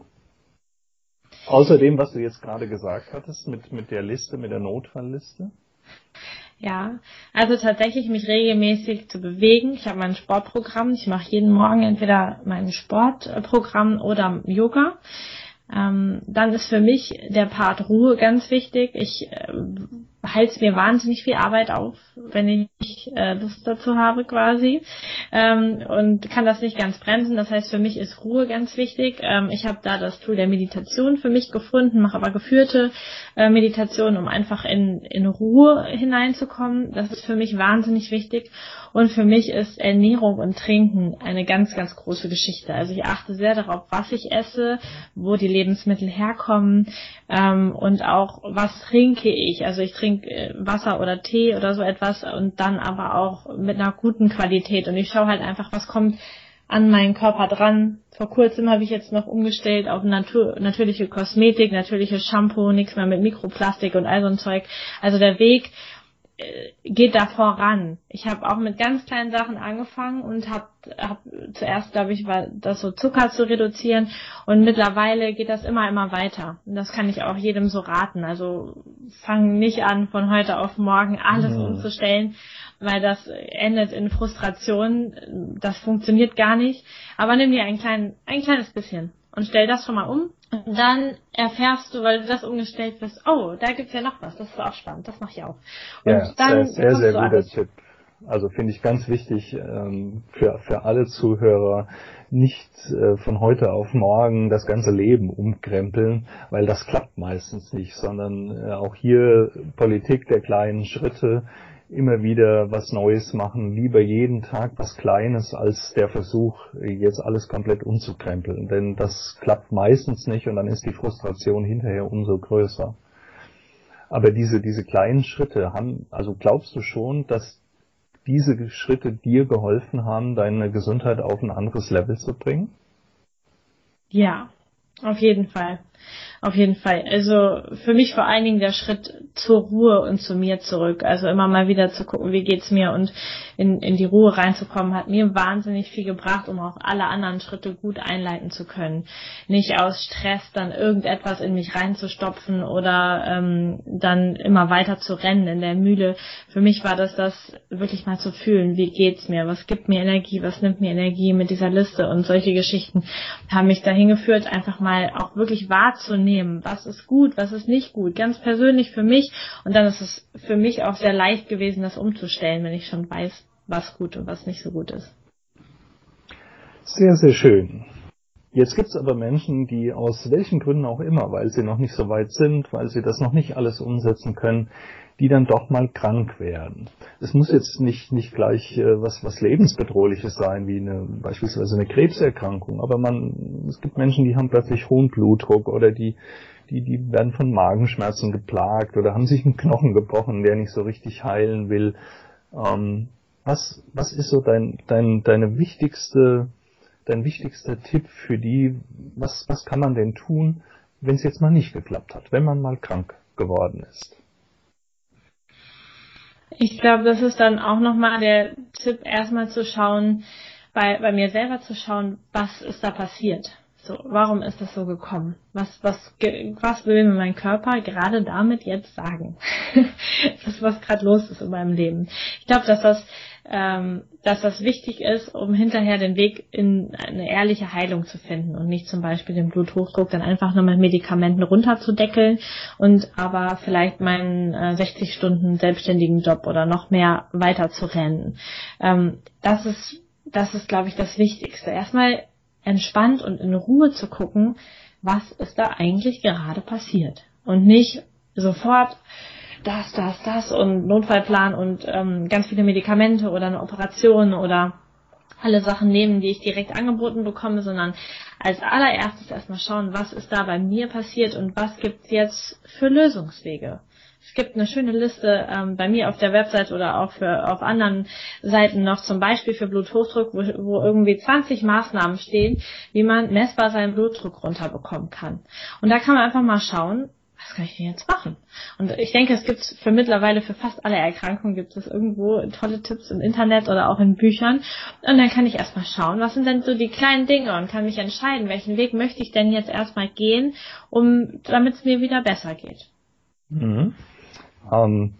Außerdem, was du jetzt gerade gesagt hattest, mit, mit der Liste, mit der Notfallliste? Ja, also tatsächlich mich regelmäßig zu bewegen. Ich habe mein Sportprogramm. Ich mache jeden Morgen entweder mein Sportprogramm oder Yoga. Ähm, dann ist für mich der Part Ruhe ganz wichtig. Ich äh, halte mir wahnsinnig viel Arbeit auf, wenn ich äh, Lust dazu habe quasi ähm, und kann das nicht ganz bremsen. Das heißt, für mich ist Ruhe ganz wichtig. Ähm, ich habe da das Tool der Meditation für mich gefunden, mache aber geführte äh, Meditation, um einfach in, in Ruhe hineinzukommen. Das ist für mich wahnsinnig wichtig. Und für mich ist Ernährung und Trinken eine ganz, ganz große Geschichte. Also ich achte sehr darauf, was ich esse, wo die Lebensmittel herkommen ähm, und auch was trinke ich. Also ich trinke äh, Wasser oder Tee oder so etwas und dann aber auch mit einer guten Qualität. Und ich schaue halt einfach, was kommt an meinen Körper dran. Vor kurzem habe ich jetzt noch umgestellt auf Natur, natürliche Kosmetik, natürliches Shampoo, nichts mehr mit Mikroplastik und all so ein Zeug. Also der Weg geht da voran. Ich habe auch mit ganz kleinen Sachen angefangen und habe hab zuerst, glaube ich, war das so Zucker zu reduzieren und mittlerweile geht das immer, immer weiter. Und das kann ich auch jedem so raten. Also fang nicht an, von heute auf morgen alles mhm. umzustellen, weil das endet in Frustration. Das funktioniert gar nicht. Aber nimm dir ein, klein, ein kleines bisschen und stell das schon mal um. Und dann erfährst du, weil du das umgestellt bist, oh, da gibt's ja noch was, das ist auch spannend, das mache ich auch. Und ja, dann sehr, sehr, sehr guter Tipp. Also finde ich ganz wichtig ähm, für, für alle Zuhörer, nicht äh, von heute auf morgen das ganze Leben umkrempeln, weil das klappt meistens nicht, sondern äh, auch hier Politik der kleinen Schritte, immer wieder was Neues machen, lieber jeden Tag was Kleines als der Versuch, jetzt alles komplett umzukrempeln. Denn das klappt meistens nicht und dann ist die Frustration hinterher umso größer. Aber diese, diese kleinen Schritte haben, also glaubst du schon, dass diese Schritte dir geholfen haben, deine Gesundheit auf ein anderes Level zu bringen? Ja, auf jeden Fall. Auf jeden Fall. Also für mich vor allen Dingen der Schritt zur Ruhe und zu mir zurück. Also immer mal wieder zu gucken, wie geht's mir und in, in die Ruhe reinzukommen, hat mir wahnsinnig viel gebracht, um auch alle anderen Schritte gut einleiten zu können. Nicht aus Stress dann irgendetwas in mich reinzustopfen oder ähm, dann immer weiter zu rennen in der Mühle. Für mich war das das wirklich mal zu fühlen, wie geht's mir, was gibt mir Energie, was nimmt mir Energie mit dieser Liste und solche Geschichten haben mich dahin geführt, einfach mal auch wirklich wahrzunehmen, was ist gut, was ist nicht gut, ganz persönlich für mich und dann ist es für mich auch sehr leicht gewesen, das umzustellen, wenn ich schon weiß, was gut und was nicht so gut ist. Sehr, sehr schön. Jetzt gibt es aber Menschen, die aus welchen Gründen auch immer, weil sie noch nicht so weit sind, weil sie das noch nicht alles umsetzen können, die dann doch mal krank werden. Es muss jetzt nicht, nicht gleich äh, was, was lebensbedrohliches sein, wie eine, beispielsweise eine Krebserkrankung, aber man, es gibt Menschen, die haben plötzlich hohen Blutdruck oder die, die, die werden von Magenschmerzen geplagt oder haben sich einen Knochen gebrochen, der nicht so richtig heilen will. Ähm, was, was ist so dein, dein, deine wichtigste, dein wichtigster Tipp für die? Was, was kann man denn tun, wenn es jetzt mal nicht geklappt hat, wenn man mal krank geworden ist? Ich glaube, das ist dann auch nochmal der Tipp, erstmal zu schauen, bei, bei mir selber zu schauen, was ist da passiert. So, warum ist das so gekommen? Was, was, was will mir mein Körper gerade damit jetzt sagen? [laughs] das, was gerade los ist in meinem Leben. Ich glaube, dass das, ähm, dass das wichtig ist, um hinterher den Weg in eine ehrliche Heilung zu finden und nicht zum Beispiel den Bluthochdruck dann einfach nur mit Medikamenten runterzudeckeln und aber vielleicht meinen äh, 60 Stunden selbstständigen Job oder noch mehr weiter zu rennen. Ähm, das ist, das ist, glaube ich, das Wichtigste. Erstmal entspannt und in Ruhe zu gucken, was ist da eigentlich gerade passiert. Und nicht sofort das, das, das und Notfallplan und ähm, ganz viele Medikamente oder eine Operation oder alle Sachen nehmen, die ich direkt angeboten bekomme, sondern als allererstes erstmal schauen, was ist da bei mir passiert und was gibt's jetzt für Lösungswege. Es gibt eine schöne Liste ähm, bei mir auf der Website oder auch für auf anderen Seiten noch zum Beispiel für Bluthochdruck, wo, wo irgendwie 20 Maßnahmen stehen, wie man messbar seinen Blutdruck runterbekommen kann. Und da kann man einfach mal schauen, was kann ich denn jetzt machen? Und ich denke, es gibt für mittlerweile für fast alle Erkrankungen gibt es irgendwo tolle Tipps im Internet oder auch in Büchern. Und dann kann ich erstmal schauen, was sind denn so die kleinen Dinge und kann mich entscheiden, welchen Weg möchte ich denn jetzt erstmal gehen, um damit es mir wieder besser geht. Mhm. Ähm,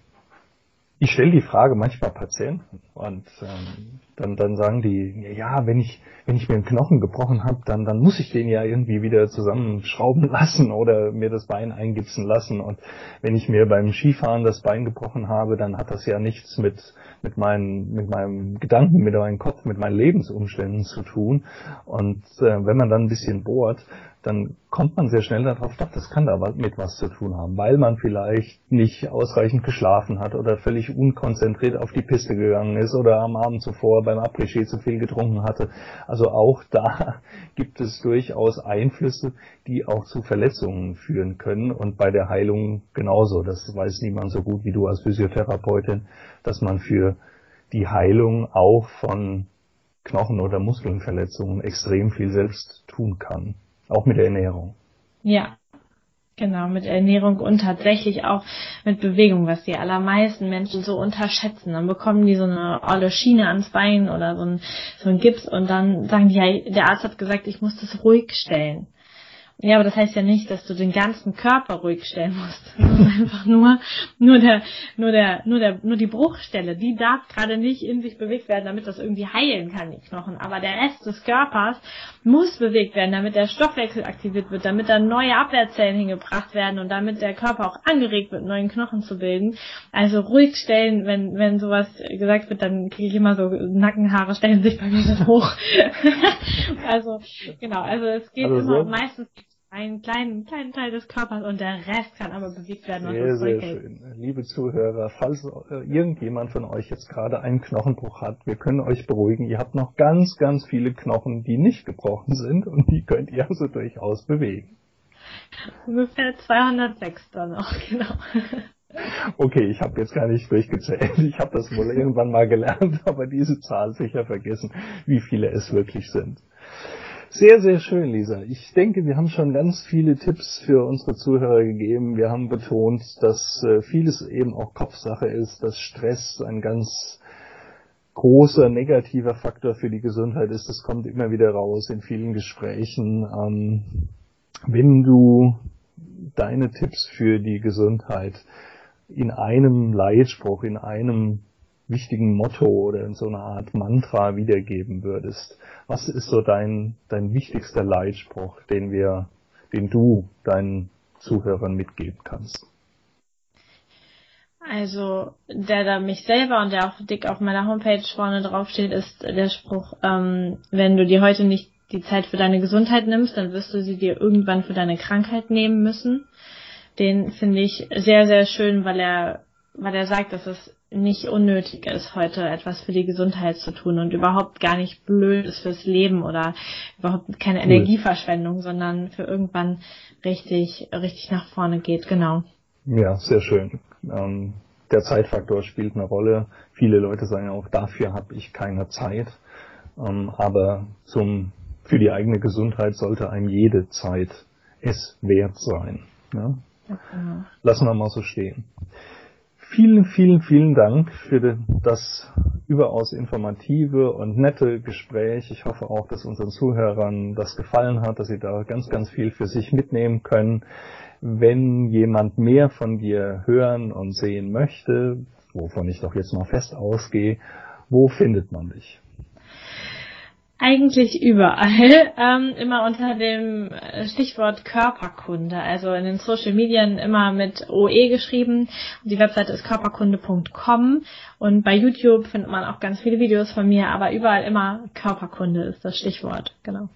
ich stelle die Frage manchmal Patienten und ähm, dann, dann sagen die, ja, wenn ich, wenn ich mir einen Knochen gebrochen habe, dann, dann muss ich den ja irgendwie wieder zusammenschrauben [laughs] lassen oder mir das Bein eingipsen lassen. Und wenn ich mir beim Skifahren das Bein gebrochen habe, dann hat das ja nichts mit, mit, meinen, mit meinem Gedanken, mit meinem Kopf, mit meinen Lebensumständen zu tun. Und äh, wenn man dann ein bisschen bohrt, dann kommt man sehr schnell darauf, doch, das kann da mit was zu tun haben, weil man vielleicht nicht ausreichend geschlafen hat oder völlig unkonzentriert auf die Piste gegangen ist oder am Abend zuvor beim Après-Ski zu viel getrunken hatte. Also auch da [laughs] gibt es durchaus Einflüsse, die auch zu Verletzungen führen können und bei der Heilung genauso. Das weiß niemand so gut wie du als Physiotherapeutin, dass man für die Heilung auch von Knochen- oder Muskelverletzungen extrem viel selbst tun kann. Auch mit der Ernährung. Ja, Genau, mit Ernährung und tatsächlich auch mit Bewegung, was die allermeisten Menschen so unterschätzen. Dann bekommen die so eine olle Schiene ans Bein oder so ein, so ein Gips und dann sagen die, ja, der Arzt hat gesagt, ich muss das ruhig stellen. Ja, aber das heißt ja nicht, dass du den ganzen Körper ruhig stellen musst. Das ist einfach nur, nur der, nur der, nur der, nur die Bruchstelle. Die darf gerade nicht in sich bewegt werden, damit das irgendwie heilen kann, die Knochen. Aber der Rest des Körpers muss bewegt werden, damit der Stoffwechsel aktiviert wird, damit da neue Abwehrzellen hingebracht werden und damit der Körper auch angeregt wird, neuen Knochen zu bilden. Also ruhig stellen, wenn, wenn sowas gesagt wird, dann kriege ich immer so Nackenhaare stellen sich bei mir so hoch. [laughs] also, genau, also es geht also immer meistens einen kleinen, kleinen Teil des Körpers und der Rest kann aber bewegt werden. Sehr, sehr schön. Liebe Zuhörer, falls äh, irgendjemand von euch jetzt gerade einen Knochenbruch hat, wir können euch beruhigen. Ihr habt noch ganz, ganz viele Knochen, die nicht gebrochen sind und die könnt ihr also durchaus bewegen. Ungefähr 206 dann auch, [laughs] genau. Okay, ich habe jetzt gar nicht durchgezählt. Ich habe das wohl irgendwann mal gelernt, [laughs] aber diese Zahl sicher vergessen, wie viele es wirklich sind. Sehr, sehr schön, Lisa. Ich denke, wir haben schon ganz viele Tipps für unsere Zuhörer gegeben. Wir haben betont, dass äh, vieles eben auch Kopfsache ist, dass Stress ein ganz großer negativer Faktor für die Gesundheit ist. Das kommt immer wieder raus in vielen Gesprächen. Ähm, wenn du deine Tipps für die Gesundheit in einem Leitspruch, in einem wichtigen Motto oder in so einer Art Mantra wiedergeben würdest, was ist so dein, dein wichtigster Leitspruch, den wir, den du deinen Zuhörern mitgeben kannst? Also, der da mich selber und der auch dick auf meiner Homepage vorne draufsteht, ist der Spruch, ähm, wenn du dir heute nicht die Zeit für deine Gesundheit nimmst, dann wirst du sie dir irgendwann für deine Krankheit nehmen müssen. Den finde ich sehr, sehr schön, weil er, weil er sagt, dass es nicht unnötig ist, heute etwas für die Gesundheit zu tun und überhaupt gar nicht blöd ist fürs Leben oder überhaupt keine Energieverschwendung, sondern für irgendwann richtig, richtig nach vorne geht, genau. Ja, sehr schön. Ähm, der Zeitfaktor spielt eine Rolle. Viele Leute sagen auch, dafür habe ich keine Zeit. Ähm, aber zum, für die eigene Gesundheit sollte einem jede Zeit es wert sein. Ja? Ja, genau. Lassen wir mal so stehen. Vielen, vielen, vielen Dank für das überaus informative und nette Gespräch. Ich hoffe auch, dass unseren Zuhörern das gefallen hat, dass sie da ganz, ganz viel für sich mitnehmen können. Wenn jemand mehr von dir hören und sehen möchte, wovon ich doch jetzt mal fest ausgehe, wo findet man dich? Eigentlich überall, ähm, immer unter dem Stichwort Körperkunde, also in den Social Medien immer mit OE geschrieben. Die Webseite ist körperkunde.com und bei YouTube findet man auch ganz viele Videos von mir, aber überall immer Körperkunde ist das Stichwort, genau.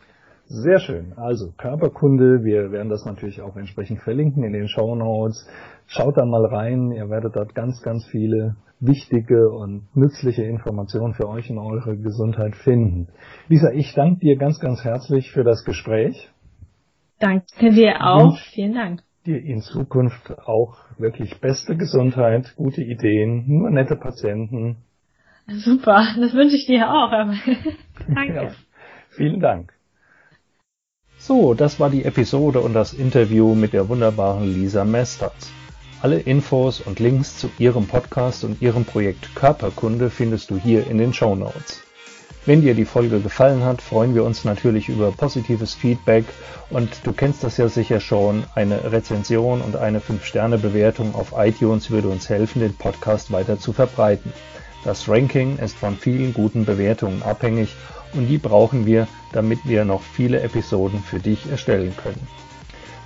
Sehr schön. Also Körperkunde, wir werden das natürlich auch entsprechend verlinken in den Show Notes. Schaut da mal rein, ihr werdet dort ganz, ganz viele wichtige und nützliche Informationen für euch und eure Gesundheit finden. Lisa, ich danke dir ganz, ganz herzlich für das Gespräch. Danke dir auch. Und Vielen Dank. Dir in Zukunft auch wirklich beste Gesundheit, gute Ideen, nur nette Patienten. Super, das wünsche ich dir auch. [laughs] Danke. Ja, vielen Dank. So, das war die Episode und das Interview mit der wunderbaren Lisa Mesters. Alle Infos und Links zu ihrem Podcast und ihrem Projekt Körperkunde findest du hier in den Show Notes. Wenn dir die Folge gefallen hat, freuen wir uns natürlich über positives Feedback und du kennst das ja sicher schon, eine Rezension und eine 5-Sterne-Bewertung auf iTunes würde uns helfen, den Podcast weiter zu verbreiten. Das Ranking ist von vielen guten Bewertungen abhängig und die brauchen wir, damit wir noch viele Episoden für dich erstellen können.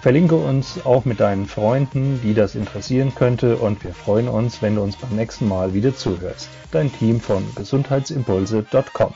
Verlinke uns auch mit deinen Freunden, die das interessieren könnte und wir freuen uns, wenn du uns beim nächsten Mal wieder zuhörst. Dein Team von gesundheitsimpulse.com